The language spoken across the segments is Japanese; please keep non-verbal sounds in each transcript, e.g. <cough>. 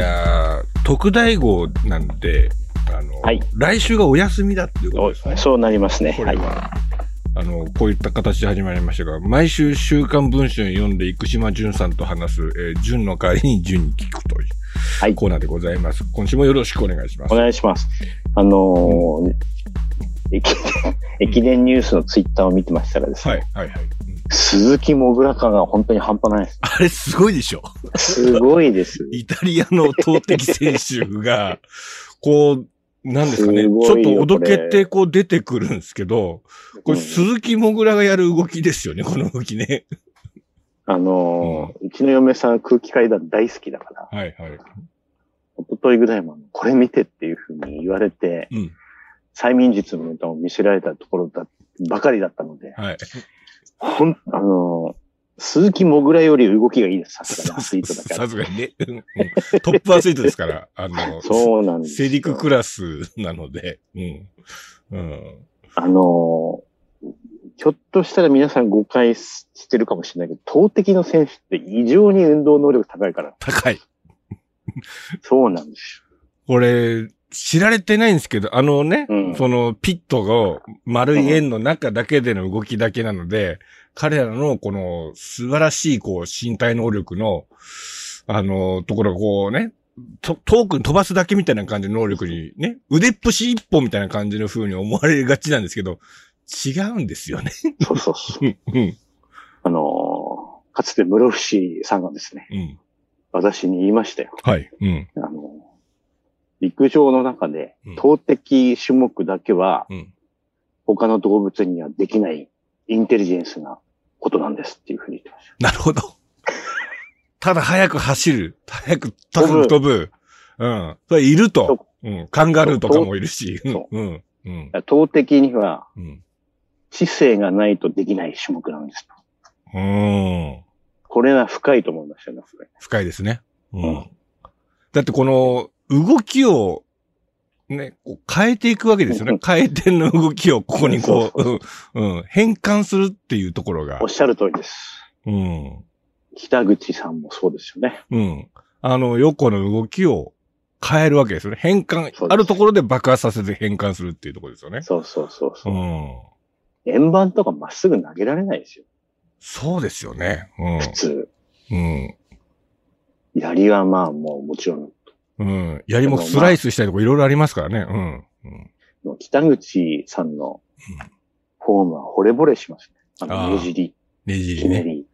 やー、特大号なんで、あの、はい来週がお休みだっていうことですね。そうなりますね。はい。これは。あの、こういった形で始まりましたが、毎週週刊文春読んで生島淳さんと話す、えー、淳の代わりに淳に聞くという、はいコーナーでございます。今週もよろしくお願いしますお。願いします。あのー駅伝、<laughs> 駅伝ニュースのツイッターを見てましたらですね、はい、はい、はい。うん鈴木もぐら感が本当に半端ないです。あれすごいでしょすごいです。イタリアの投擲選手が、こう、なんですかね、ちょっとおどけてこう出てくるんですけど、これうん鈴木もぐらがやる動きですよね、この動きね。あのーうちの嫁さん空気階段大好きだから、はい、はい。一昨日ぐらいもこれ見てっていうふうに言われて、うん。催眠術のネタを見せられたところだ、ばかりだったので、はい。ほん、あのー鈴木もぐらより動きがいいです、さすがにアスリートだから。さすがにね。トップアスリートですから、あの、<laughs> そうなんですよ。セリククラスなので、うん。うん。あのーひょっとしたら皆さん誤解ししてるかもしれないけど、投擲の選手って異常に運動能力高いから。高い。そうなんですこれ、知られてないんですけど、あのね、うんそのピットが丸い円の中だけでの動きだけなので、彼らのこの素晴らしいこう身体能力の、あの、ところがこうね、と遠くに飛ばすだけみたいな感じの能力にね、腕っぷし一本みたいな感じの風に思われがちなんですけど、違うんですよね。よ。そうそうそう。うん、うん、あのーかつて室伏さんがですね、うん。私に言いましたよ。はい。うん、あのー陸上の中でうん、投擲種目だけはうん。他の動物にはできないインテリジェンスなことなんですっていうふうに言ってました。なるほど。<laughs> ただ早く走る。早く高く飛ぶ。うん。それいると。うん。カンガルーとかもいるし。うんそ。うん。うん。投擲にはうん。知性がないとできない種目なんですと。うん。これは深いと思いましたね。深いですね。ううんん。だってこの動きを、ね、こう変えていくわけですよね。回転の動きをここにこう、そううん、うん変換するっていうところがおっ。しゃる通りです。うん。北口さんもそうですよね。うん。あの、横の動きを変えるわけですよね。変換あるところで爆発させて変換するっていうところですよね。そうそうそうそうう。ん。円盤とかまっすぐ投げられないですよ。そうですよね。普通。うん。うん。槍はまあもうもちろん。うん。槍もスライスしたりとかいろいろありますからね。うん。うん。北口さんのフォームは惚れ惚れしますね。あの、ねじり、ねじりね。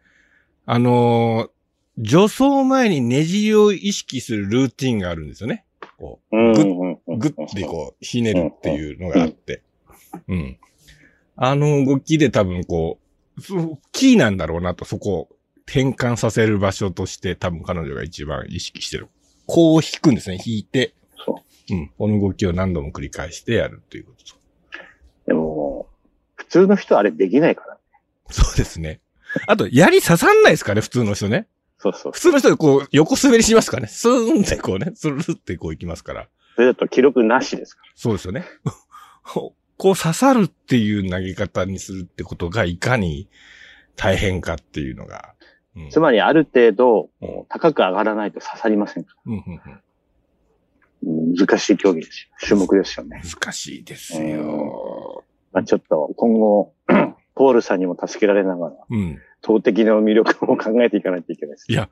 あのー助走前にねじりを意識するルーティンがあるんですよね。こうんぐっぐってこう、ひねるっていうのがあって。うん。あの動きで多分こうキーなんだろうなと、そこを転換させる場所として多分彼女が一番意識してる。こう引くんですね。引いて。そう。うん。この動きを何度も繰り返してやるっていうことと。でも、普通の人はあれできないから。そうですね。あと、槍刺さんないですかね、普通の人ね。そうそう普。通の人でこう、横滑りしますからね。スーンってこうね、スルルってこう行きますから。それだと記録なしですかそうですよね。<laughs> こう刺さるっていう投げ方にするってことがいかに大変かっていうのが。うんら。つまりある程度うん、高く上がらないと刺さりませんかうんうんうんら。うん難しい競技ですよ。種目ですよね。難しいですよ。まあ、ちょっと今後、<clears throat> ポールさんにも助けられながら、うん。投擲の魅力も考えていかないといけないです。いや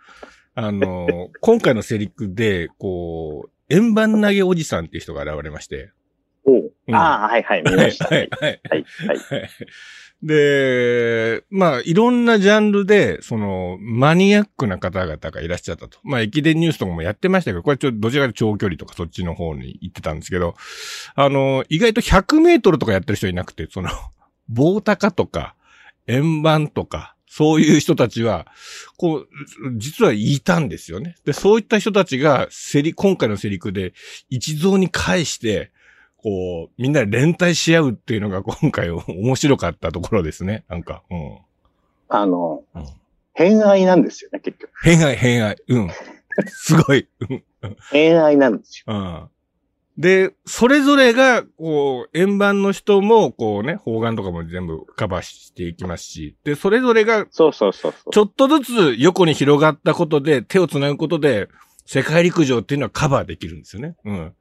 あのー <laughs> 今回のセリクで、こう、円盤投げおじさんっていう人が現れまして。おううんああ、はいはい、見はい、ました。はい、はい。はい、はい。はいで、まあ、いろんなジャンルで、その、マニアックな方々がいらっしゃったと。まあ、駅伝ニュースとかもやってましたけど、これちょっとどちらかと長距離とかそっちの方に行ってたんですけど、あの、意外と100メートルとかやってる人いなくて、その、棒高とか、円盤とか、そういう人たちは、こう、実はいたんですよね。で、そういった人たちが、セリ、今回のセリクで一堂に会して、こう、みんなで連帯し合うっていうのが今回面白かったところですね。なんか、うん。あの、うん偏愛なんですよね、結局。偏愛、偏愛。うん。すごい。うん偏愛なんですよ。うん。で、それぞれが、こう、円盤の人も、こうね、方眼とかも全部カバーしていきますし、で、それぞれが、そうそうそうそう。ちょっとずつ横に広がったことで、手を繋ぐことで、世界陸上っていうのはカバーできるんですよね。うん。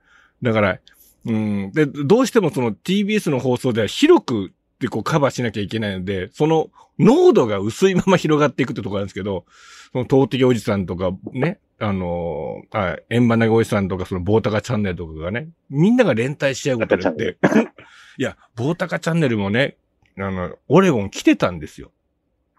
だから、うん。で、どうしてもその TBS の放送では広くでこうカバーしなきゃいけないので、その濃度が薄いまま広がっていくってところなんですけど、その東的おじさんとかね、あのー、はい、円盤投げおじさんとかその棒高チャンネルとかがね、みんなが連帯し合うことによって、<laughs> いや、棒高チャンネルもね、あの、オレゴン来てたんですよ。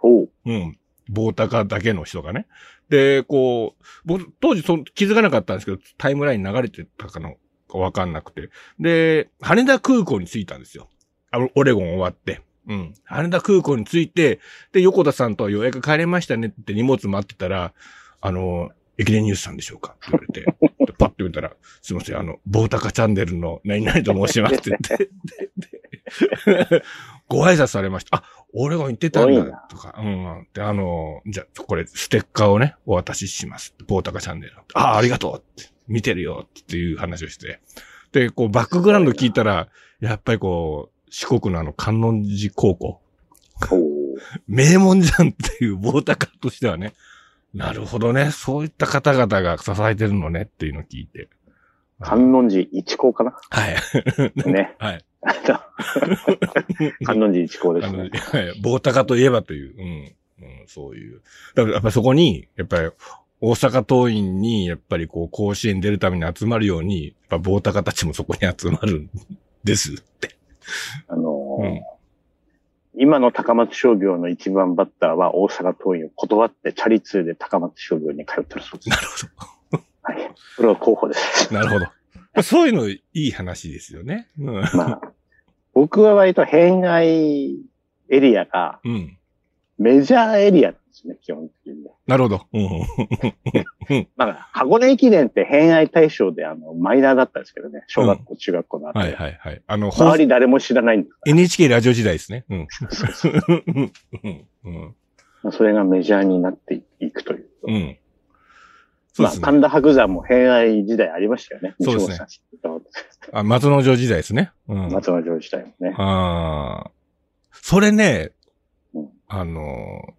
おう。うん。棒高だけの人がね。で、こう、僕、当時その気づかなかったんですけど、タイムライン流れてたかのかわかんなくて。で、羽田空港に着いたんですよ。あオレゴン終わって。うん。羽田空港に着いて、で、横田さんと予約帰れましたねって荷物待ってたら、あの、駅伝ニュースさんでしょうか？って言われて、でパッと見たら、すいません、あの、棒高チャンネルの何々と申しますって言って、ご挨拶されました。あ、俺が言ってたんだとか。うん。で、あの、じゃあ、これ、ステッカーをね、お渡しします。棒高チャンネル。あ、ありがとうって。見てるよっていう話をして。で、こう、バックグラウンド聞いたら、やっぱりこう、四国のあの、観音寺高校。名門じゃんっていう棒高としてはね。なるほどね。そういった方々が支えてるのねっていうのを聞いて。観音寺一高かな？はい。ね。はい。<laughs> 観音寺一高ですね。はい。棒高といえばという、うん。うん、そういう。だからやっぱりそこに、やっぱり、大阪桐蔭に、やっぱりこう、甲子園出るために集まるように、やっぱ棒高たちもそこに集まるんですって。あのーうん今の高松商業の一番バッターは大阪桐蔭を断ってチャリ通で高松商業に通ってるそうです。なるほはい。これは候補です。ど。なるほど。そういうのいい話ですよね。うん。まあ、僕は割と偏愛エリアがうん。メジャーエリアなんですね、基本的に。なるほど。うん。まあ、箱根駅伝って偏愛対象であの、マイナーだったんですけどね。小学校、中学校の後、はいはいはい。あの、周り誰も知らないんです NHK ラジオ時代ですね。うん。そうそう <laughs> うん。うん。まあそれがメジャーになっていくという。うん。そうまあ、ですね。神田伯山も偏愛時代ありましたよね。そうですねあ、松之丞時代ですね。うん。松之丞時代もね。ああ。それねうん、あの、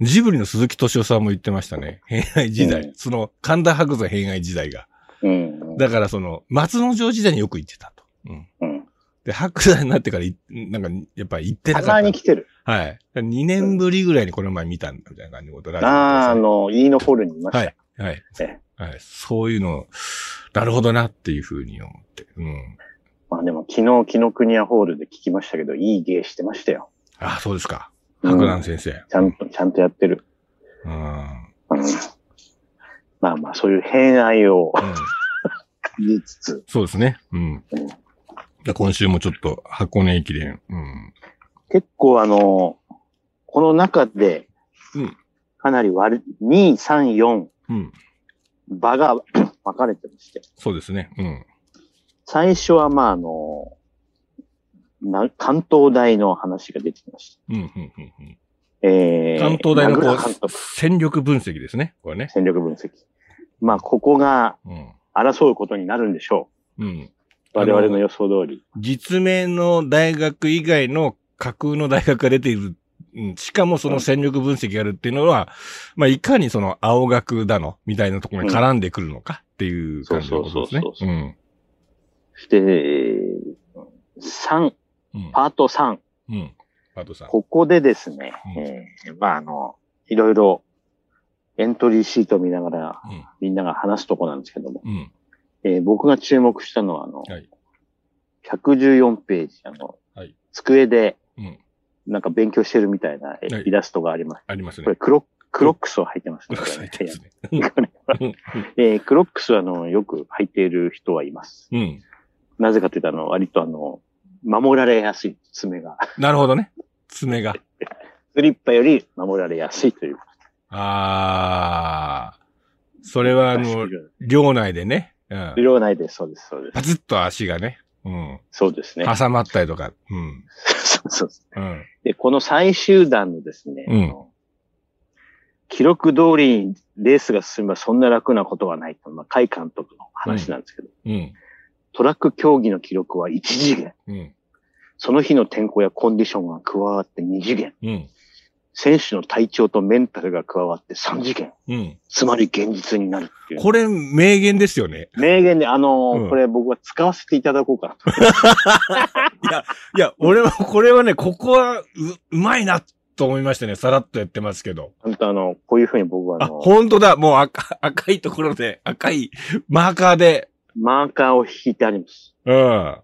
ジブリの鈴木敏夫さんも言ってましたね。偏愛時代。うんその、神田伯山偏愛時代が。うん。だからその、松之丞時代によく言ってたと。うん。うん。で、白山になってからい、なんか、やっぱり言ってなたかった。まに来てる。はい。2年ぶりぐらいにこの前見たんだみたいな感じのことラジオでああ、あの、イーノホールにいました。はい。はいえ。はい。そういうの、なるほどなっていうふうに思って。うん。まあでも昨日、紀ノ国屋ホールで聞きましたけど、いい芸してましたよ。ああ、そうですか。うん白南先生。ちゃんと、ちゃんとやってる。うん。うん。うん。まあまあ、そういう偏愛を感じつつ、そうですね。うん。で今週もちょっと箱根駅伝。うん。結構あの、この中でうん、かなり割り、2、3、4、うん。場が <clears throat> 分かれてまして。そうですね。うん。最初はまああの、な関東大の話が出てきました。うん、うん、うんうん。えー、関東大のこう、戦力分析ですね。これね。戦力分析。まあ、ここがうん。争うことになるんでしょうん。う。我々の予想通り。実名の大学以外の架空の大学が出ている。うんしかもその戦力分析があるっていうのは、まあ、いかにその青学だの、みたいなところに絡んでくるのかっていう感じのことですねそう。そうそうそううん。て、3、うん。パート3。うん。パートさん。ここでですね、うんえーまあ、あの、いろいろエントリーシートを見ながらうん。みんなが話すとこなんですけども、うん。えー僕が注目したのは、あの、はい114ページ、あの、はい机でうん。なんか勉強してるみたいなイラストがあります。ありますねこれ。クロクロックスを履いてますね。これこれね最低ですね。これうんえークロックスはあの、よく履いている人はいます。うん。なぜかというと、あの、割とあの、守られやすい爪が。なるほどね。爪が。<laughs> スリッパより守られやすいという。ああ。それはあの、寮内でね。うん。量内です。そうです、そうです。パツッと足がね。うん。そうですね。挟まったりとか。うん。そうそうそう。うん。で、この最終弾のですね、うん記録通りにレースが進めばそんな楽なことはないと、まあ、海監督の話なんですけど、うん。トラック競技の記録は1次元。うん。その日の天候やコンディションが加わって2次元。うん。選手の体調とメンタルが加わって3次元。うん。つまり現実になるっていう。これ、名言ですよね。名言で、あのーうんこれ僕は使わせていただこうかな <laughs> と。いや、俺は、これはね、ここは、う、うまいな、と思いましたね。さらっとやってますけど。本当あの、こういうふうに僕はああ、の、本当だ。もう赤、赤いところで、赤いマーカーで。マーカーを引いてあります。うん。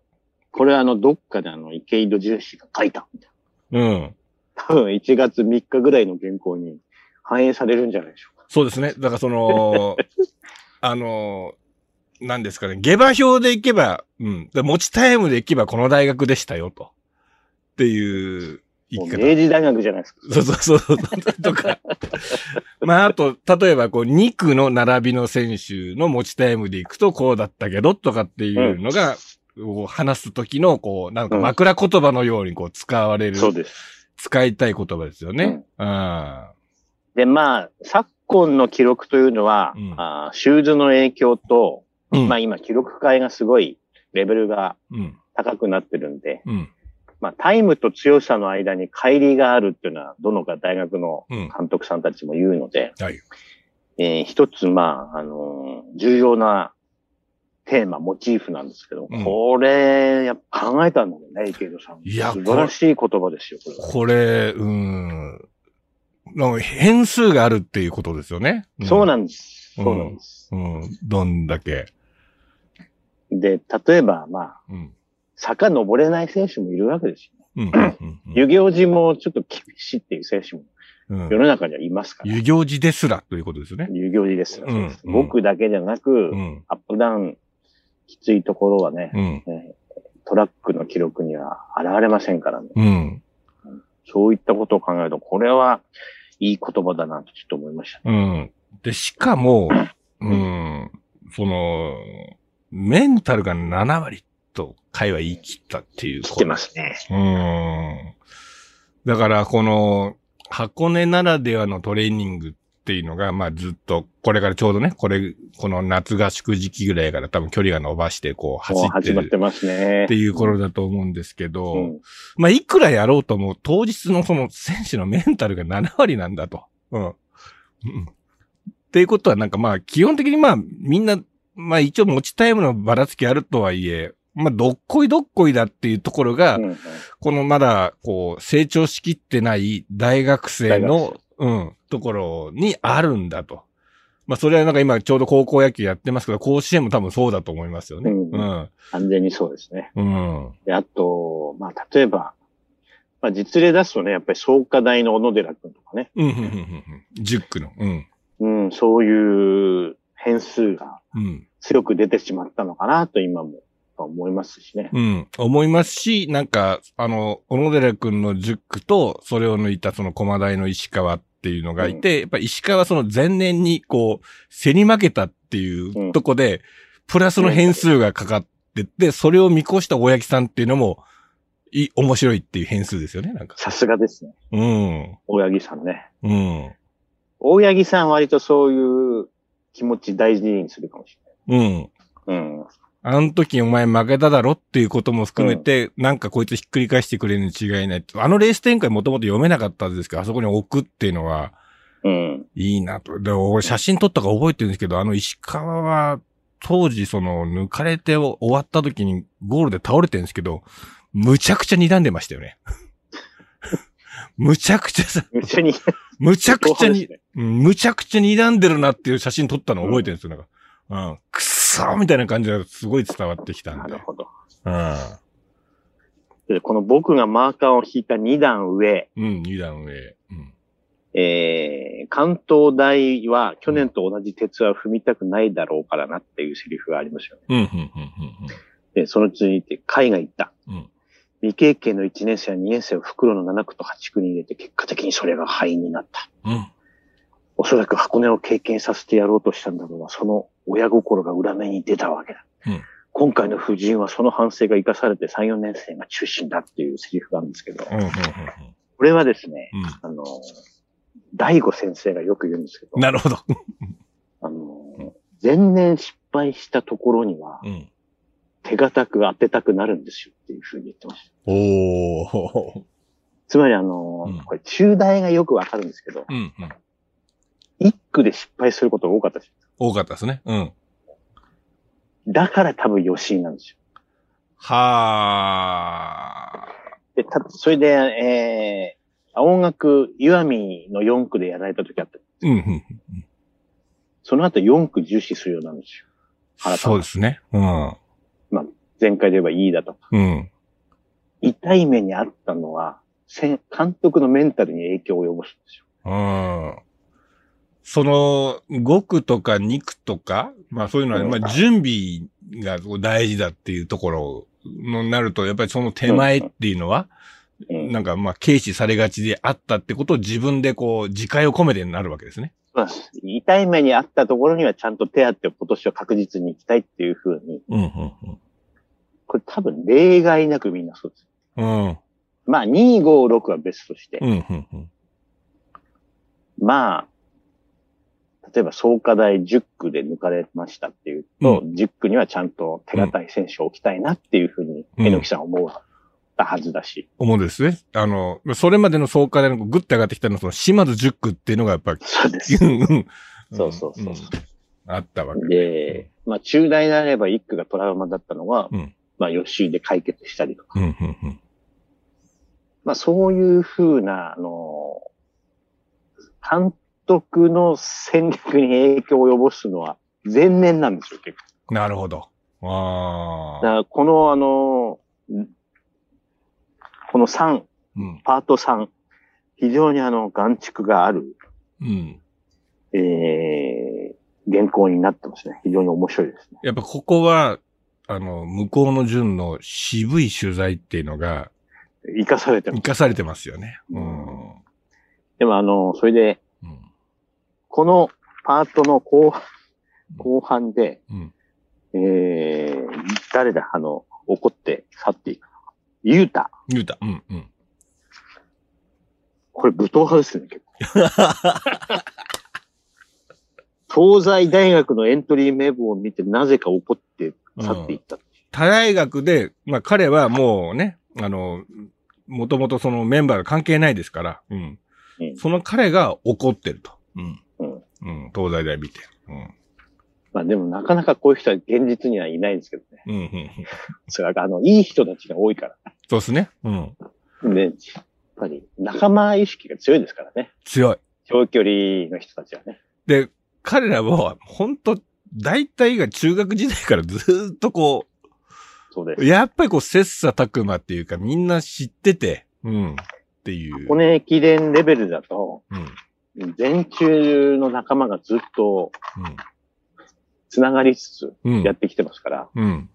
これあの、どっかであの、池井戸重視が書いたみたいな。うん。多分1月3日ぐらいの原稿に反映されるんじゃないでしょうか。そうですね。だからその、<laughs> あの、なんですかね。下馬評で行けば、うん。で持ちタイムで行けばこの大学でしたよ、と。っていう生き方。明治大学じゃないですか。そうそうそう。とか。まあ、あと、例えば、こう、2区の並びの選手の持ちタイムで行くとこうだったけど、とかっていうのが、こう話す時の、こう、なんか枕言葉のようにこう使われる、そうです。使いたい言葉ですよね。うん。で、まあ、昨今の記録というのは、うんあーシューズの影響と、うん。まあ今、記録会がすごいレベルがうん。高くなってるんで、うん。まあ、タイムと強さの間に乖離があるっていうのは、どのか大学のうん。監督さんたちも言うので、はい。えー一つ、まあ、あのー重要なテーマ、モチーフなんですけど、うんこれ、やっぱ考えたんだよね、池戸さん。いや素晴らしい言葉ですよ、これは。これ、うん。なんか変数があるっていうことですよね。そうなんです。うんそうなんです。うん。どんだけ。で、例えば、まあ、うん。坂登れない選手もいるわけですよ。うん。うん。うん <clears throat> 遊行寺もちょっと厳しいっていう選手もうん世の中にはいますから。遊行寺ですらということですよね。遊行寺ですよ。うんうん僕だけじゃなく、うん。アップダウンきついところはね、トラックの記録には現れませんからね。うん。そういったことを考えると、これはいい言葉だなとちょっと思いました。うん。で、しかも、<clears throat> うん、その、メンタルが7割と会は言い切ったっていう。来てますね。うん。だから、この、箱根ならではのトレーニングっていうのが、まあずっと、これからちょうどね、これ、この夏合宿時期ぐらいから多分距離が伸ばして、こう、走ってる始まってますねって。いう頃だと思うんですけど、うんまあ、いくらやろうとも、当日のその選手のメンタルが7割なんだと。うん。うん。っていうことはなんかまあ、基本的にまあ、みんな、まあ一応持ちタイムのばらつきあるとはいえ、まあ、どっこいどっこいだっていうところが、うんうんこのまだ、こう、成長しきってない大学生の、うん、ところにあるんだと。まあ、それはなんか今ちょうど高校野球やってますけど、甲子園も多分そうだと思いますよね。うんうん。完全にそうですね。うん。で、あと、まあ、例えば、まあ、実例出すとね、やっぱり創価大の小野寺君とかね、うん、うん、うん、うん。10区の。うん。うん、そういう変数がうん。強く出てしまったのかなと今も思いますしね。うん。思いますし、なんか、あの、小野寺くんの10区と、それを抜いたその駒大の石川っていうのがいて、やっぱ石川はその前年にこう、競り負けたっていうとこで、プラスの変数がかかってって、それを見越した大八木さんっていうのも、い、面白いっていう変数ですよね、なんか。さすがですね。うん。大八木さんね。うん。大八木さん割とそういう気持ち大事にするかもしうん。れない。うん。あの時お前負けただろっていうことも含めて、なんかこいつひっくり返してくれるに違いない。あのレース展開もともと読めなかったんですけど、あそこに置くっていうのは、うん。いいなと。で、俺写真撮ったか覚えてるんですけど、あの石川は、当時その抜かれて終わった時にゴールで倒れてるんですけど、むちゃくちゃ睨んでましたよね。<laughs> むちゃくちゃさ、一緒に。むちゃくちゃに、むちゃくちゃ睨んでるなっていう写真撮ったの覚えてるんですよ。なんか、うん、くっそーみたいな感じがすごい伝わってきたでなんる。ほど。うん。でこの僕がマーカーを引いた2段上、うん、二段上。うん。えー、関東大は去年と同じ鉄は踏みたくないだろうからなっていうセリフがありますよね。うん、うん、うん、で、その続いて、海が言った。うん。うん。未経験の1年生や2年生を袋の7区と8区に入れて、結果的にそれが敗因になった。うん。おそらく箱根を経験させてやろうとしたんだろうが、その親心が裏目に出たわけだ。うん今回の夫人はその反省が生かされて3、4年生が中心だっていうセリフがあるんですけど、うん、うん、これはですね、うん。あの、大悟先生がよく言うんですけど、なるほど。あの、前年失敗したところにはうん。手堅く当てたくなるんですよっていうふうに言ってました。おー。つまりあの、うんこれ中大がよくわかるんですけど、うん、うん。一区で失敗することが多かったです。多かったですね。うん。だから多分吉井なんですよ。はで、た、それで、えー、青学、岩見の4区でやられた時あった。ー。うん、うん。その後4区重視するようなんですよ。原田そうですね。うん。前回で言えばいいだとか。うん。痛い目にあったのは、監督のメンタルに影響を及ぼすんですよ。うん。その、5区とか2区とか、まあそういうのは、うんまあ準備が大事だっていうところのなると、やっぱりその手前っていうのは、うん。なんかまあ軽視されがちであったってことを自分でこう、自戒を込めてなるわけですね。まあ痛い目にあったところにはちゃんと手当てを今年は確実に行きたいっていうふうに、うん、うん、これ多分例外なくみんなそうです。うん。うん、まあ2、5、6は別として、うん、うん、うん。まあ、例えば創価大10区で抜かれましたっていうと、10区にはちゃんと手堅い選手を置きたいなっていうふうに、うん榎木さんは思ったはずだし。思うんですね。あの、それまでの総会でのグッて上がってきたのは、その島津10区っていうのがやっぱり、そうです。うんうんそうそうそううんあったわけで、まあ中大であれば1区がトラウマだったのは、うんまあ吉井で解決したりとか。うん、うん、うん。まあそういうふうな、あの、監督の戦略に影響を及ぼすのは前年なんですよ、結構。なるほど。ああ。だからこのあの、んこの3、うん。パート3、非常にあの、眼蓄がある、うん。えー、原稿になってますね。非常に面白いですね。やっぱここは、あの、向こうの順の渋い取材っていうのが、生かされてます。生かされてますよね。うん。でもあの、それで、うん。このパートの後後半で、うん。えー、誰だ、あの、怒って去っていくのか。ゆうた。言うた。うん、うん。これ武闘派ですね、結構。東西大学のエントリー名簿を見て、なぜか怒って去っていった。他大学で、まあ彼はもうね、あの、もともとそのメンバーが関係ないですから、うん。うんその彼が怒ってると。うん。うんうん。東西大見て。うん。まあでもなかなかこういう人は現実にはいないんですけどね。うん、うんうん。<laughs> それはあの、いい人たちが多いから。そうですね。うん。で、やっぱり仲間意識が強いですからね。強い。長距離の人たちはね。で、彼らは、本当大体が中学時代からずーっとこそうですう、。やっぱりこう、切磋琢磨っていうか、みんな知ってて、うん。っていう。箱根駅伝レベルだと、うん。全中の仲間がずっと繋がりつつ。やってきてますから、うん。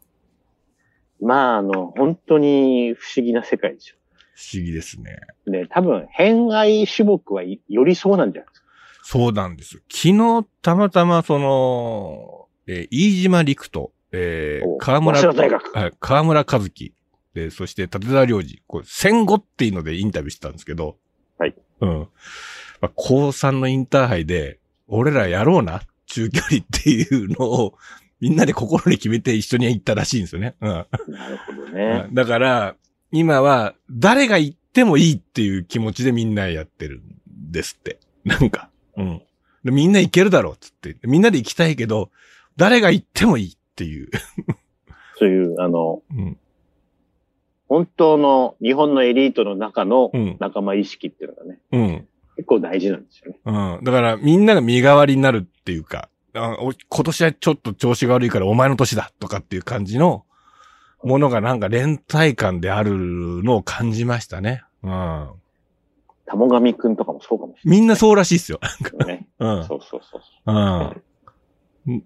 まあ、あの、本当に不思議な世界ですよ。不思議ですね。で、多分、変外種目はいよりそうなんじゃないですか。そうなんです。昨日、たまたま、その、えー飯島陸斗、えーお河村、河村和樹、で、そして立沢良二、こう、戦後っていうのでインタビューしてたんですけど、はい。うん。まあ、高3のインターハイで、俺らやろうな、中距離っていうのを、みんなで心に決めて一緒に行ったらしいんですよね。うん。なるほどね。だから、今は、誰が行ってもいいっていう気持ちでみんなやってるんですって。なんか。うん。でみんな行けるだろうっつって。みんなで行きたいけど、誰が行ってもいいっていう。そういう、あの、うん。本当の日本のエリートの中のうん。仲間意識っていうのがね、うん。結構大事なんですよね。うん。だから、みんなが身代わりになるっていうか、あお今年はちょっと調子が悪いからお前の年だとかっていう感じのものがなんか連帯感であるのを感じましたね。うん。玉神くんとかもそうかもしれみんなそうらしいっすよ。ないね。うん。そうそうそう。うん。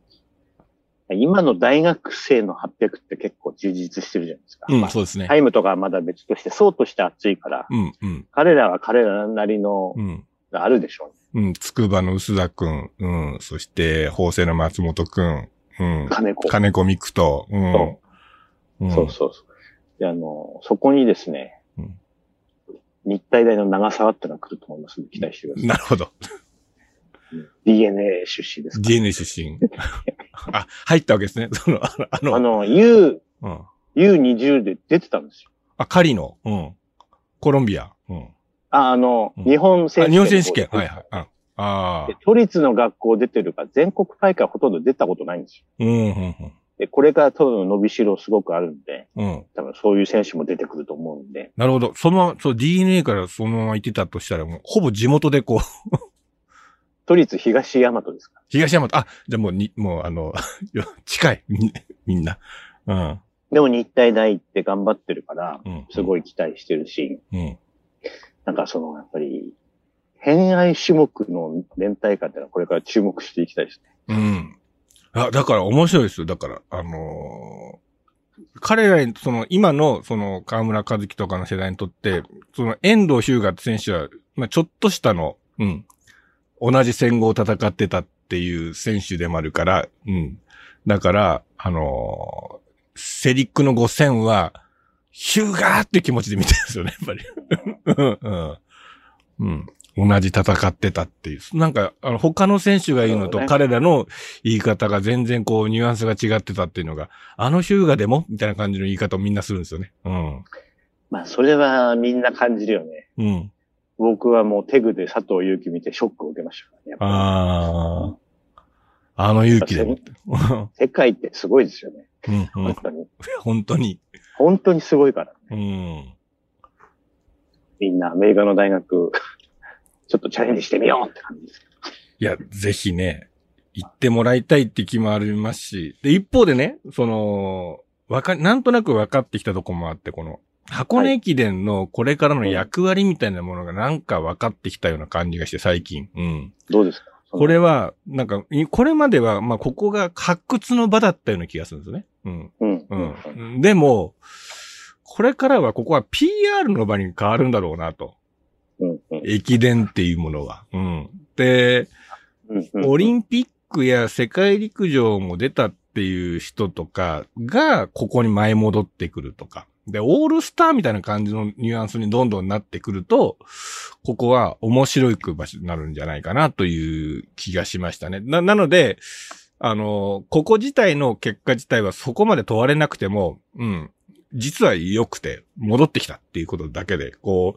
今の大学生の800って結構充実してるじゃないですか。うん、まあそうですね。タイムとかはまだ別として、そうとして熱いから、うん、うん、彼らは彼らなりのうん。があるでしょうね。うん、つくばの薄田くん、うん、そして、法政の松本くん、うん、金子。金子美久と、うん。そうんそうそうそう。で、あの、そこにですね、うん日体大の長沢ってのが来ると思いますので、期待してください。なるほど。DNA 出身ですか DNA 出身。<laughs> あ、入ったわけですね。その、あの、あの U、うん。U20 で出てたんですよ。あ、カリの、うん。コロンビア。うん。あ、あの、うん日本選手あ、権。日本選手権。はいはい。うんああ。で都立の学校出てるから、全国大会ほとんど出たことないんですよ。うん、うん、で、これから多分伸びしろすごくあるんで、うん。うん。多分そういう選手も出てくると思うんで、なるほど。そのまま、そう DNA からそのまま行ってたとしたら、もう、ほぼ地元でこう、都立東大和ですか？東山と、あ、じゃあもうに、もうあの、<laughs> よ近い。みんみんな。うん。ら。でも日体大行って頑張ってるから、うん。すごい期待してるし、うん。なんかその、やっぱり、偏愛種目の連帯感っていうのはこれから注目していきたいですね。うん。あ、だから面白いですよ。だから、あのー彼らに、その、今の、その、河村和樹とかの世代にとって、その、遠藤日向って選手は、まあ、ちょっとしたの、うん。同じ戦後を戦ってたっていう選手でもあるから、うん。だから、あのーセリックの5000は、ヒューガーって気持ちで見てるんですよね、やっぱり。うん、うん。うん。同じ戦ってたっていう。なんか、あの、他の選手が言うのと彼らの言い方が全然こう、ニュアンスが違ってたっていうのが、あのヒューガでも？みたいな感じの言い方をみんなするんですよね。うん。まあ、それはみんな感じるよね。うん。僕はもうテグで佐藤祐樹見てショックを受けましたね。ああ。あの勇気で。世界ってすごいですよね。うん、うん。本当に。本当に。本当にすごいから。うん。みんなアメリカの大学、ちょっとチャレンジしてみようって感じです。いや、ぜひね、行ってもらいたいって気もありますし、で、一方でね、その、わか、なんとなく分かってきたとこもあって、この、箱根駅伝のこれからの役割みたいなものがなんか分かってきたような感じがして、最近。うん。どうですか？これは、なんか、いこれまでは、まあ、ここが発掘の場だったような気がするんですよね。うん。うん。ううん。ん。でも、これからはここは PR の場に変わるんだろうなと。うん。うん。駅伝っていうものは。うん。で、オリンピックや世界陸上も出たっていう人とかが、ここに前戻ってくるとか。で、オールスターみたいな感じのニュアンスにどんどんなってくると、ここは面白い場所になるんじゃないかなという気がしましたね。な、なので、あの、ここ自体の結果自体はそこまで問われなくても、うん。実は良くて、戻ってきたっていうことだけで、こ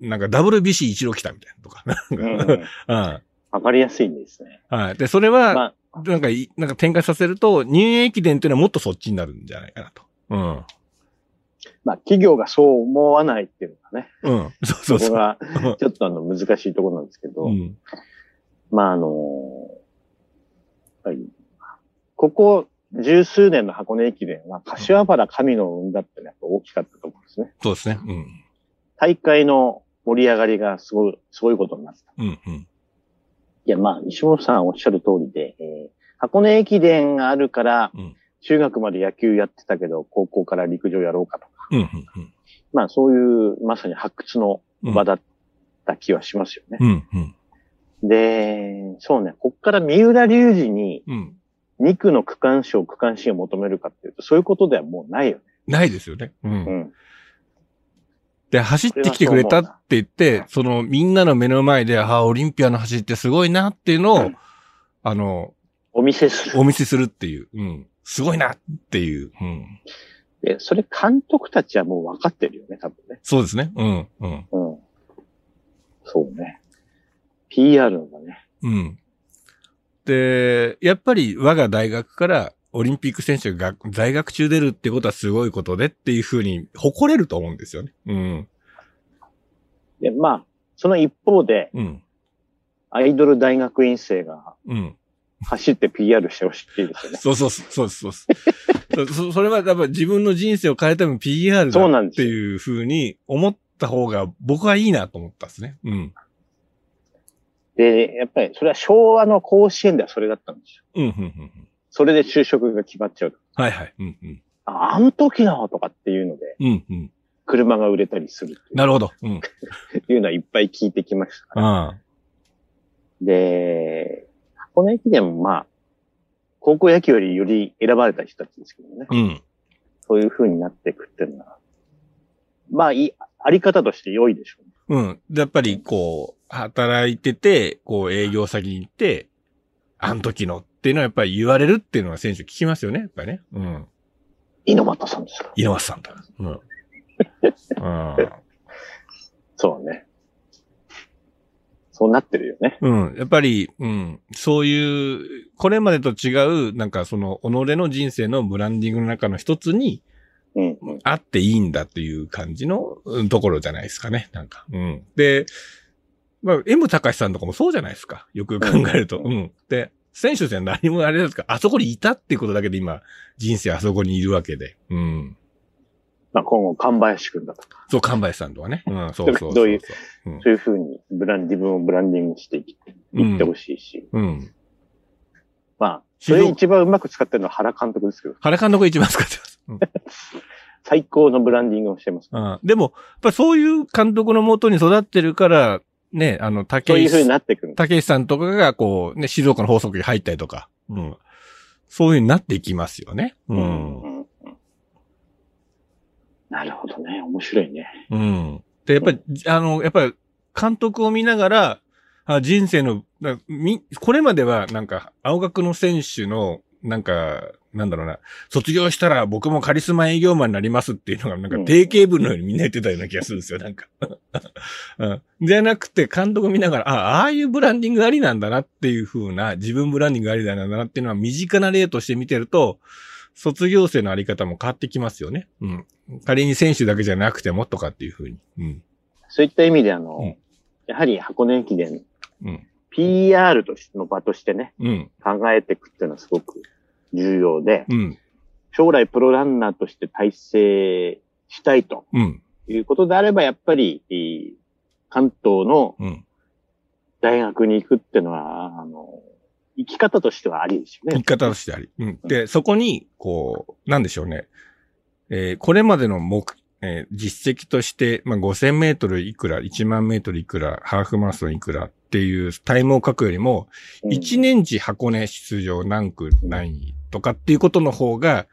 う、なんか WBC 一郎来たみたいなとか。うんうん。うん。わかりやすいんですね。はい。で、それは、まなんかい、なんか展開させると、入園駅伝っていうのはもっとそっちになるんじゃないかなと。うん。まあ、企業がそう思わないっていうのがね、うん。そうそうそう。ここがちょっとあの難しいところなんですけど、うん。まああの、はい、ここ十数年の箱根駅伝は柏原神の運だっての大きかったと思うんですね。そうですね。うん。大会の盛り上がりがすごい、そういうことになってた。うん。うん。いや、まあ、西本さんおっしゃる通りで、えー箱根駅伝があるからうん、中学まで野球やってたけど、高校から陸上やろうかとか。うん。うん。まあ、そういう、まさに発掘のうん。場だった気はしますよね。うん。うん。で、そうね、こっから三浦隆二にうん。2区の区間賞、区間新を求めるかっていうと、そういうことではもうないよね。ないですよね。う。うんん。で、走ってきてくれたって言って、そのみんなの目の前で、ああ、オリンピアの走ってすごいなっていうのを、うんあの、お見せする。お見せするっていう。うん。すごいなっていう。うん。で、それ監督たちはもう分かってるよね、多分ね。そうですね。うん。うん。うん。そうね。PR のだね。うん。で、やっぱり我が大学からオリンピック選手が学在学中出るってことはすごいことでっていうふうに誇れると思うんですよね。うん。で、まあ、その一方で、うん。アイドル大学院生がうん。走って PR してほしいですよね。そうそうそうそうそう。そそれはやっぱ自分の人生を変えても PR だって。いうふうに思った方が僕はいいなと思ったんですね。うん。で、やっぱりそれは昭和の甲子園ではそれだったんですよ。うん、うん、うんうん。それで就職が決まっちゃう。はいはい。うん、うん。ああの時のとかっていうので、うん、うん。車が売れたりするなるほど。うん。<laughs> いうのはいっぱい聞いてきましたから。ああ。で、箱根駅伝もまあ、高校野球よりより選ばれた人たちですけどね。うん。そういう風になっていくっていうのは、まあ、いい、あり方として良いでしょうね。うん。で、やっぱり、こう、働いてて、こう、営業先に行って、あの時のっていうのはやっぱり言われるっていうのは選手聞きますよね。やっぱりね。うん。猪俣さんですか？稲松さんだ。うん。うん。<laughs> そうね。そうなってるよね。うん。やっぱり、うん。そういう、これまでと違う、なんかその、己の人生のブランディングの中の一つに、うん、うん。あっていいんだっていう感じのうんところじゃないですかね。なんか。うん。で、まあ、M 高橋さんとかもそうじゃないですか。よく考えると。ううん。で、選手戦何もあれですか、あそこにいたっていうことだけで今、人生あそこにいるわけで。うん。まあ今後、神林くんだとか、そう、神林さんとかね。うん、そうそうそうそう。どういううんそういうふうにブラン、自分をブランディングしていってほしいし、うん。まあ、それ一番うまく使ってるのは原監督ですけど、原監督一番使ってます。うん <laughs> 最高のブランディングをしてます。うんでも、やっぱそういう監督のもとに育ってるから、ね、あの、そう竹いうふうに石、なってくる。竹石さんとかが、こう、ね、静岡の法則に入ったりとか、うん。そういうふうになっていきますよね。うん。うんうんなるほどね。面白いね。うん。で、やっぱり、あの、やっぱり、監督を見ながら、あ人生の、なみ、これまでは、なんか、青学の選手の、なんか、なんだろうな、卒業したら僕もカリスマ営業マンになりますっていうのが、なんかうん定型文のようにみんな言ってたような気がするんですよ、なんか。<laughs> うん、じゃなくて、監督見ながら、あ、ああいうブランディングありなんだなっていう風な、自分ブランディングありなんだなっていうのは、身近な例として見てると、卒業生のあり方も変わってきますよね。うん。仮に選手だけじゃなくてもとかっていう風に。うん。そういった意味で、あの、うんやはり箱根駅伝、うん。PR としての場としてね、うん。考えていくっていうのはすごく重要で、うん。将来プロランナーとして体制したいとうん。いうことであれば、やっぱり、えー関東のうん。大学に行くっていうのは、あの、生き方としてはありですよね。言い方としてあり。うん。で、そこに、こう、なんでしょうね。えーこれまでの目、えー実績として、まあ、5000メートルいくら、1万メートルいくら、ハーフマラソンいくらっていうタイムを書くよりも、うん1年時箱根出場何区何位とかっていうことの方が、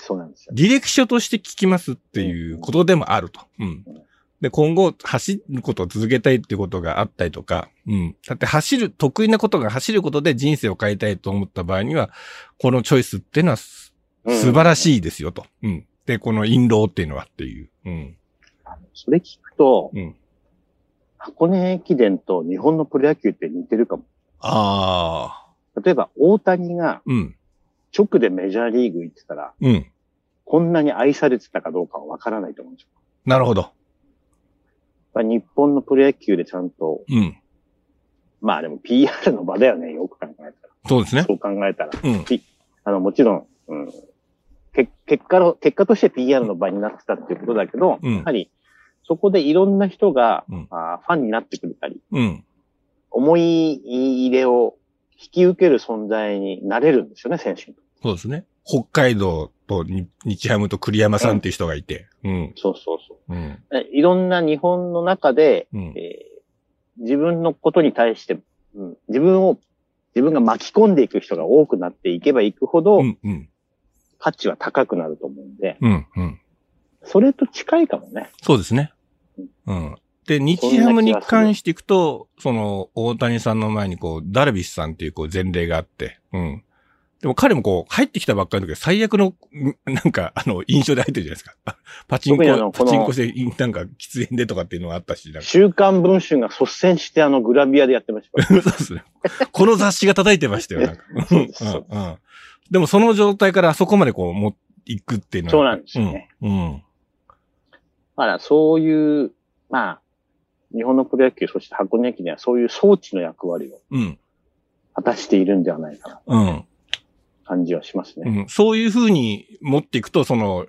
そうなんですよ。履歴書として聞きますっていうことでもあると。うん。で、今後走ることを続けたいっていうことがあったりとか、うん。だって走る、得意なことが走ることで人生を変えたいと思った場合には、このチョイスっていうのはす素晴らい。しいですよと。うん。で、この印籠っていうのはっていう。うん。それ聞くと、うん箱根駅伝と日本のプロ野球って似てるかも。ああ。例えば、大谷がうん。直でメジャーリーグ行ってたら、うん。こんなに愛されてたかどうかはわからないと思うんですよ。なるほど。やっぱ日本のプロ野球でちゃんと、うん。まあでも PR の場だよね、よく考えたら。そうですね。そう考えたら。うん。あの、もちろん、うん、け結果の、結果として PR の場になってたっていうことだけど、うんやはり、そこでいろんな人が、うんあーファンになってくれたり、うん。思い入れを引き受ける存在になれるんですよね、選手に。そうですね。北海道とに日ハムと栗山さんっていう人がいて。うん。そうそうそう。うん。えいろんな日本の中で、うん。えー自分のことに対して、うん、自分を、自分が巻き込んでいく人が多くなっていけばいくほど、うん。うん。価値は高くなると思うんで、うん。うん。それと近いかもね。そうですね。うん。で、日ハムに関していくと、その、大谷さんの前にこう、ダルビッシュさんっていうこう、前例があって、うん。でも彼もこう、入ってきたばっかりの時は最悪の、んなんか、あの、印象で入ってるじゃないですか。<laughs> パチンコパチンコして、なんか、喫煙でとかっていうのがあったし、週刊文春が率先してあのグラビアでやってました。<laughs> そうですね。この雑誌が叩いてましたよ、なんか。そうんうんでもその状態からあそこまでこう、持っていくっていうのは。そうなんですよね。うん。うん。まだそういう、まあ、日本のプロ野球、そして箱根駅伝はそういう装置の役割をうん。果たしているんではないかな、うん。感じはしますね。うん。そういう風に持っていくと、その、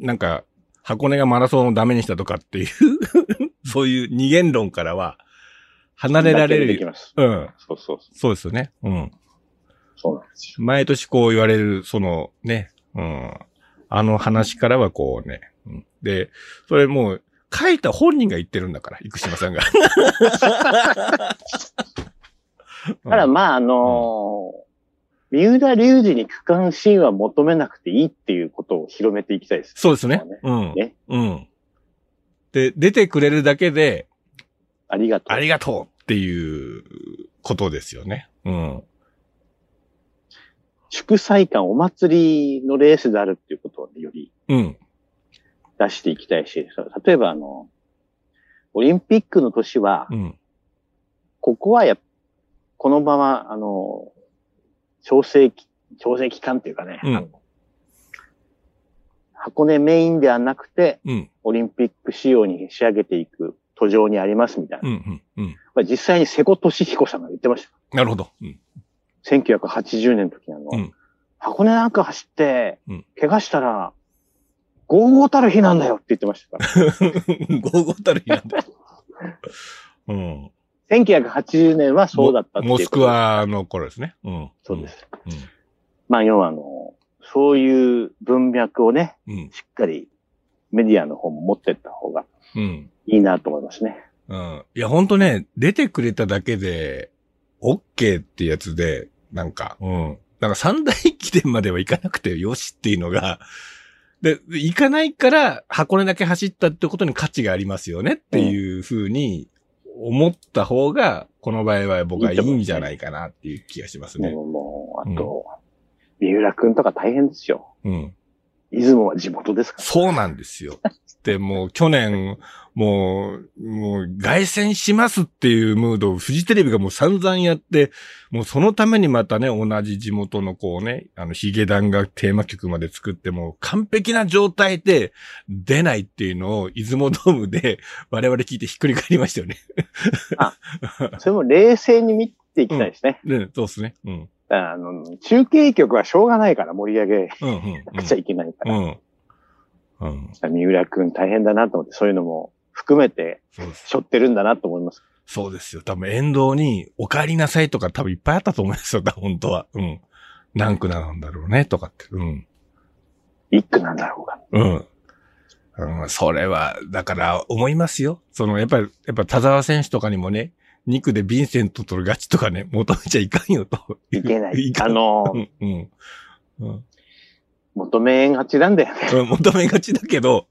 なんか、箱根がマラソンをダメにしたとかっていう、<laughs> そういう二元論からは離れられる。できます。うん。そうそうそう。そうですよね。うん。そうなんですよ。毎年こう言われる、そのね、うん。あの話からはこうね。うん、で、それもう、書いた本人が言ってるんだから、生島さんが。<laughs> ただまあ、あのー三浦隆二に区間新は求めなくていいっていうことを広めていきたいです。そうですねこ。うん。ねうん。で、出てくれるだけで、ありがとう。ありがとうっていうことですよね。うん。祝祭感、お祭りのレースであるっていうことを、ね、よりうん。出していきたいし、例えばあの、オリンピックの年はうん。ここはや、このまま、あの、調整期、調整期間っていうかね、うん箱根メインではなくて、うん。オリンピック仕様に仕上げていく途上にありますみたいな。うん。うん。うん。実際に瀬古利彦さんが言ってました。なるほど。うん。1980年の時にあの、うん箱根なんか走ってうん、怪我したら、ゴーゴーたる日なんだよって言ってましたから。<laughs> ゴーゴーたる日なんだ。うん。1980年はそうだったっていうモスクワの頃ですね。うん。そうです。うん。まあ、要はあの、そういう文脈をね、うん。しっかりメディアの方も持ってった方がうん。いいなと思いますね。うん。いや、ほんとね、出てくれただけで、OK ってやつで、なんか、うん。なんか三大駅伝までは行かなくてよしっていうのが、で、行かないから箱根だけ走ったってことに価値がありますよねっていうふうに思った方が、この場合は僕はいいんじゃないかなっていう気がしますね。もう、もう、あと、三浦くんとか大変ですよ。うん。出雲は地元ですから。そうなんですよ。で、もう去年、もう、もう、凱旋しますっていうムードをフジテレビがもう散々やって、もうそのためにまたね、同じ地元のこうね、あの、ヒゲダンがテーマ曲まで作っても、完璧な状態で出ないっていうのを、出雲ドームで <laughs> 我々聞いてひっくり返りましたよね。それも冷静に見ていきたいですね。ね、そうですね。うん。あの、中継局はしょうがないから盛り上げうん、うん。なくちゃいけないから。うん。うん。三浦くん大変だなと思って、そういうのも含めて。背負ってるんだなと思います。そうですよ。多分沿道にお帰りなさいとか多分いっぱいあったと思いますよ。<laughs> 本当は。うん。何区なんだろうね、とかって。うん。一句なんだろうか。うん。うん、それは、だから思いますよ。その、やっぱり、やっぱ田沢選手とかにもね、2区でヴィンセントとガチとかね、求めちゃいかんよと。いけない。<laughs> かんあのう、ん、うん。うん求めがちなんだよね。う <laughs> ん求めがちだけど、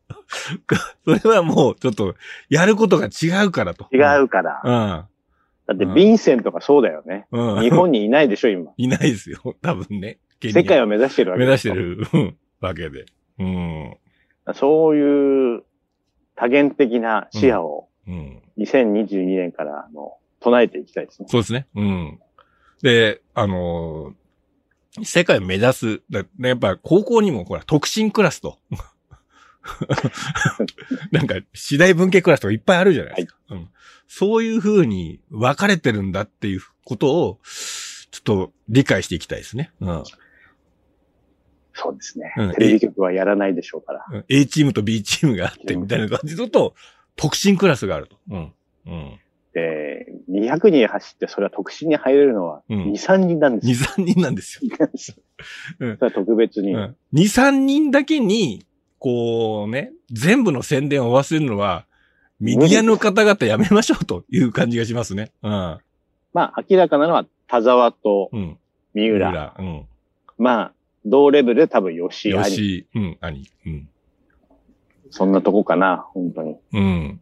<laughs> それはもうちょっと、やることが違うからと。違うから。うん。だって、ヴィンセントがそうだよね。うん。日本にいないでしょ、今。<laughs> いないですよ。多分ね。世界を目指してるわけ目指して。るうんわけで。うん。そういう多元的な視野をうん。2022年からあの唱えていきたいですね。そうですね。うん。で、あのー世界を目指す。やっぱ高校にもほら、特進クラスと。<laughs> なんか、次第文系クラスとかいっぱいあるじゃないですか。うん、そういう風に分かれてるんだっていうことを、ちょっと理解していきたいですね。うん。そうですね。うんテレビ局はやらないでしょうから。うん A チームと B チームがあって、みたいな感じだと、特進クラスがあると。うん。うん。で、200人走ってそれは特進に入れるのはうん2、3人なんです2、よ。3人なんですよ。<laughs> それは特別に。うん。2、3人だけに、こうね、全部の宣伝を忘れるのは、メディアの方々やめましょうという感じがしますね。うん。まあ、明らかなのは田沢とうん。三浦。うん。まあ、同レベルで多分吉井兄。うん、兄。うん。そんなとこかな、本当に。うん。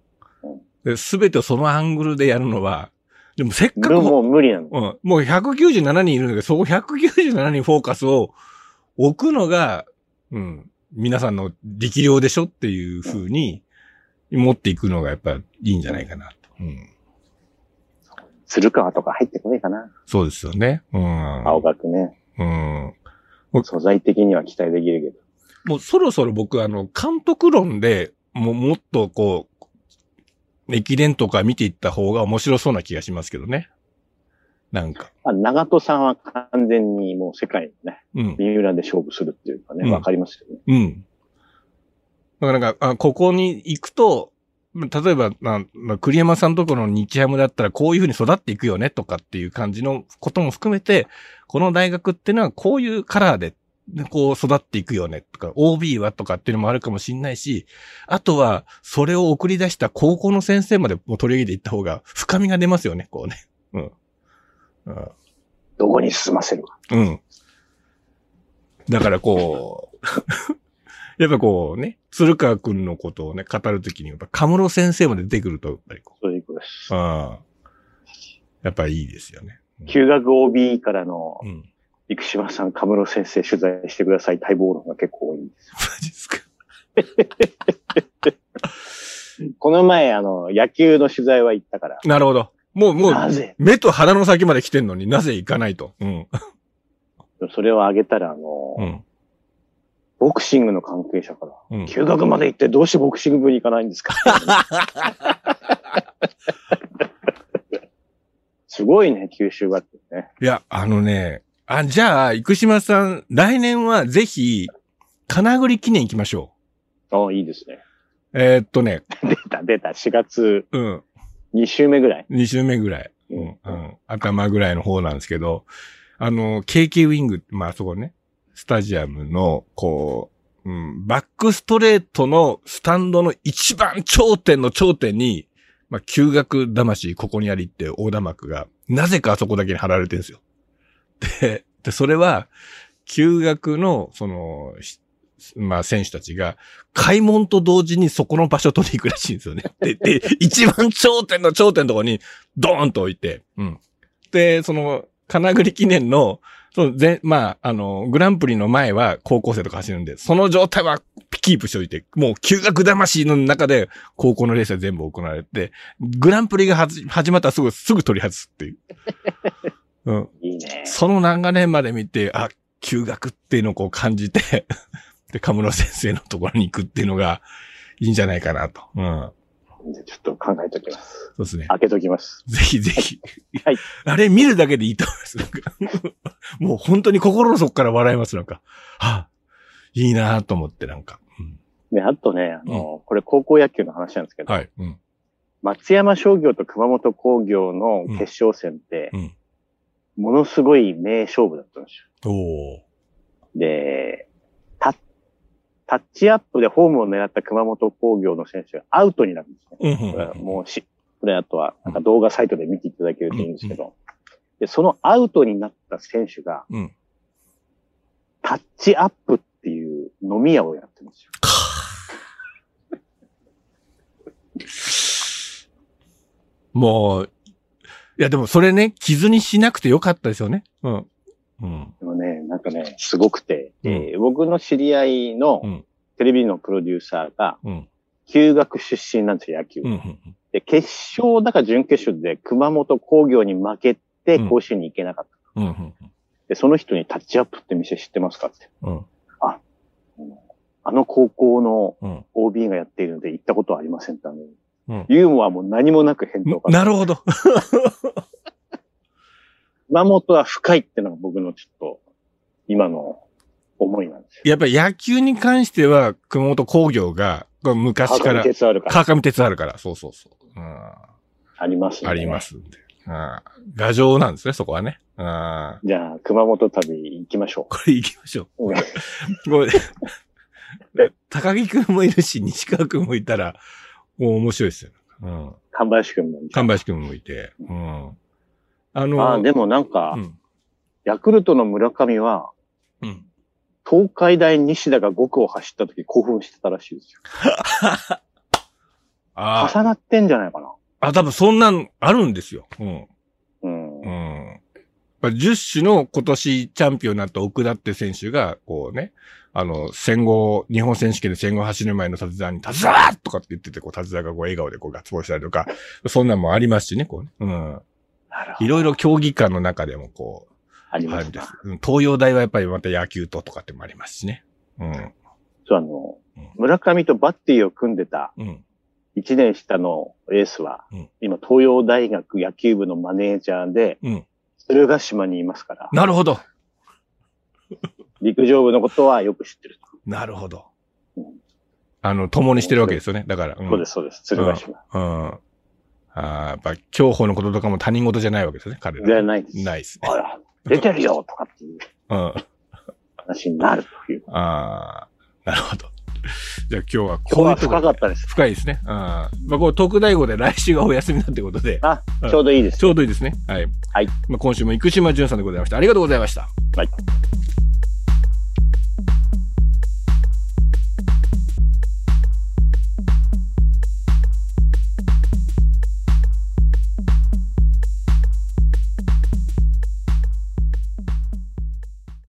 で、すべてをそのアングルでやるのは、でもせっかくも、もう無理なの。うん、もう197人いるんだけど、そこ197人フォーカスを置くのが、うん、皆さんの力量でしょっていう風に持っていくのがやっぱいいんじゃないかなと。うん。鶴川とか入ってこないかな。そうですよね。うん。青学ね。うん。素材的には期待できるけど。もうそろそろ僕あの、監督論でもうもっとこう、駅伝とか見ていった方が面白そうな気がしますけどね。なんか。まあ、長戸さんは完全にもう世界のね、うん。三浦で勝負するっていうかね、うんわ、かりますよね。うん。だからなんか、あここに行くと、例えば、まあ、栗山さんとこの日ハムだったらこういうふうに育っていくよねとかっていう感じのことも含めて、この大学っていうのはこういうカラーで、こう育っていくよねとか、OB はとかっていうのもあるかもしれないし、あとは、それを送り出した高校の先生までも取り上げていった方が深みが出ますよね、こうね。うん。うんどこに進ませるか。うん。だからこう、<laughs> やっぱこうね、鶴川くんのことをね、語るときに、やっぱ、カムロ先生まで出てくると、やっぱりこそういうことですう、。ああ。やっぱいいですよね。休学 OB からのうん。生島さん、カムロ先生取材してください待望論が結構多いんですマジですか。よ。<laughs> この前、あの、野球の取材は行ったから、なるほど。もう、もう、なぜ？目と鼻の先まで来てんのになぜ行かないと。うん。それをあげたら、あの、うん。ボクシングの関係者から、うん。休学まで行ってどうしてボクシング部に行かないんですか？<laughs> <laughs> すごいね、九州学ってね。いや、あのね、あ、じゃあ、生島さん、来年はぜひ、金栗記念行きましょああ、いいですね。う。えーっとね、<laughs> 出た、出た。4月うん。2週目ぐらい。2週目ぐらい。ううんん。うん。頭ぐらいの方なんですけど、あの、KK ウィング、まあ、あそこね、スタジアムの、こう、うん、バックストレートのスタンドの一番頂点の頂点に、まあ、休学魂ここにありって横断幕が、なぜかあそこだけに貼られてるんですよ。で、で、それは、休学の、その、まあ、選手たちが、開門と同時にそこの場所を取りに行くらしいんですよね。で、で、一番頂点の頂点のところに、ドーンと置いて、うん。で、その、金栗記念の、その前、まあ、あの、グランプリの前は高校生とか走るんで、その状態はキープしておいて、もう休学魂の中で高校のレースは全部行われて、グランプリがはじ始まったらすぐ、すぐ取り外すっていう。うん。いいね。その流れまで見て、あ、休学っていうのをこう感じて、<laughs> で、カムロ先生のところに行くっていうのがいいんじゃないかなと。うん。じゃあちょっと考えておきます。そうですね。開けときます。ぜひぜひ。はい。あれ見るだけでいいと思います。もう本当に心の底から笑います。なんか、はあ、いいなと思ってなんか。うんで、あとね、あの、これ高校野球の話なんですけど、はい。うん。松山商業と熊本工業の決勝戦って、うん。ものすごい名勝負だったんですよ。おー。で、タタッチアップでホームを狙った熊本工業の選手がアウトになるんですね。うんうんこれはもうし、これあとは、なんか動画サイトで見ていただけるといいんですけど、で、そのアウトになった選手が、うん。タッチアップっていう飲み屋をやってるんですよ。<laughs> もう、いやでもそれね、傷にしなくてよかったですよね。うん。うん。でもね、なんかね、すごくて、うんえー僕の知り合いのうんテレビのプロデューサーが、うん。休学出身なんですよ、野球。うん。うん。で、決勝だか準決勝で熊本工業に負けてうん甲子園に行けなかった。うん。うん。で、その人にタッチアップって店知ってますかって。うん。あの高校のうん。OB がやっているので行ったことはありませんってあの、うんユーモアも何もなく返答が。なるほど。<laughs> 熊本は深いってのが僕のちょっと、今の思いなんですよ。やっぱり野球に関しては、熊本工業が、昔か川ら、上鉄あるから。川上鉄あるから、そうそうそう。うん、あります、ね、ありま。すんで。うん。牙城なんですね、そこはね。うん。じゃあ、熊本旅行きましょこれ行きましょう。う。これ、<laughs> 高木くんもいるし、西川くんもいたら、面白いですよ。うん。神林くんも。神林くんもいて。うん。あの、ああ、でもなんか、うん。ヤクルトの村上は、うん。東海大西田が5区を走った時興奮してたらしいですよ。<laughs> あ重なってんじゃないかな。あ、多分そんなんあるんですよ。うん。うん。うん。やっぱ10種の今年チャンピオンになった奥田って選手が、こうね、あの、戦後、日本選手権で戦後走る前の立沢に、立沢とかって言ってて、こう、立沢がこう笑顔でこうガッツポーズしたりとか、そんなんもありますしね、こうね。うん。いろいろ競技間の中でもこう、ありますねあるんです。うん東洋大はやっぱりまた野球ととかってもありますしね。うん。そう、あのうん、村上とバッティを組んでたうん。1年下のエースは、うん今、東洋大学野球部のマネージャーで、うん。鶴ヶ島にいますから、なるほど。陸上部のことはよく知ってると。なるほどうん。あの、共にしてるわけですよね。だから。んそうです、そうです。鶴ヶ島。うん。ああ、やっぱ、競歩のこととかも他人事じゃないわけですよね、彼ら。じゃないです。ないですね。あら、出てるよとかっていううん。あ話になるという。あ、なるほど。<laughs> じゃあ今日はこういはうとこ深かったです。深いですね。うん。まあ、これ特大号で来週がお休みなんてことで、あうん、ちょうどいいですち。ょうどいいですね。はい。はい。まあ、今週も生島淳さんでございました。ありがとうございました。はい。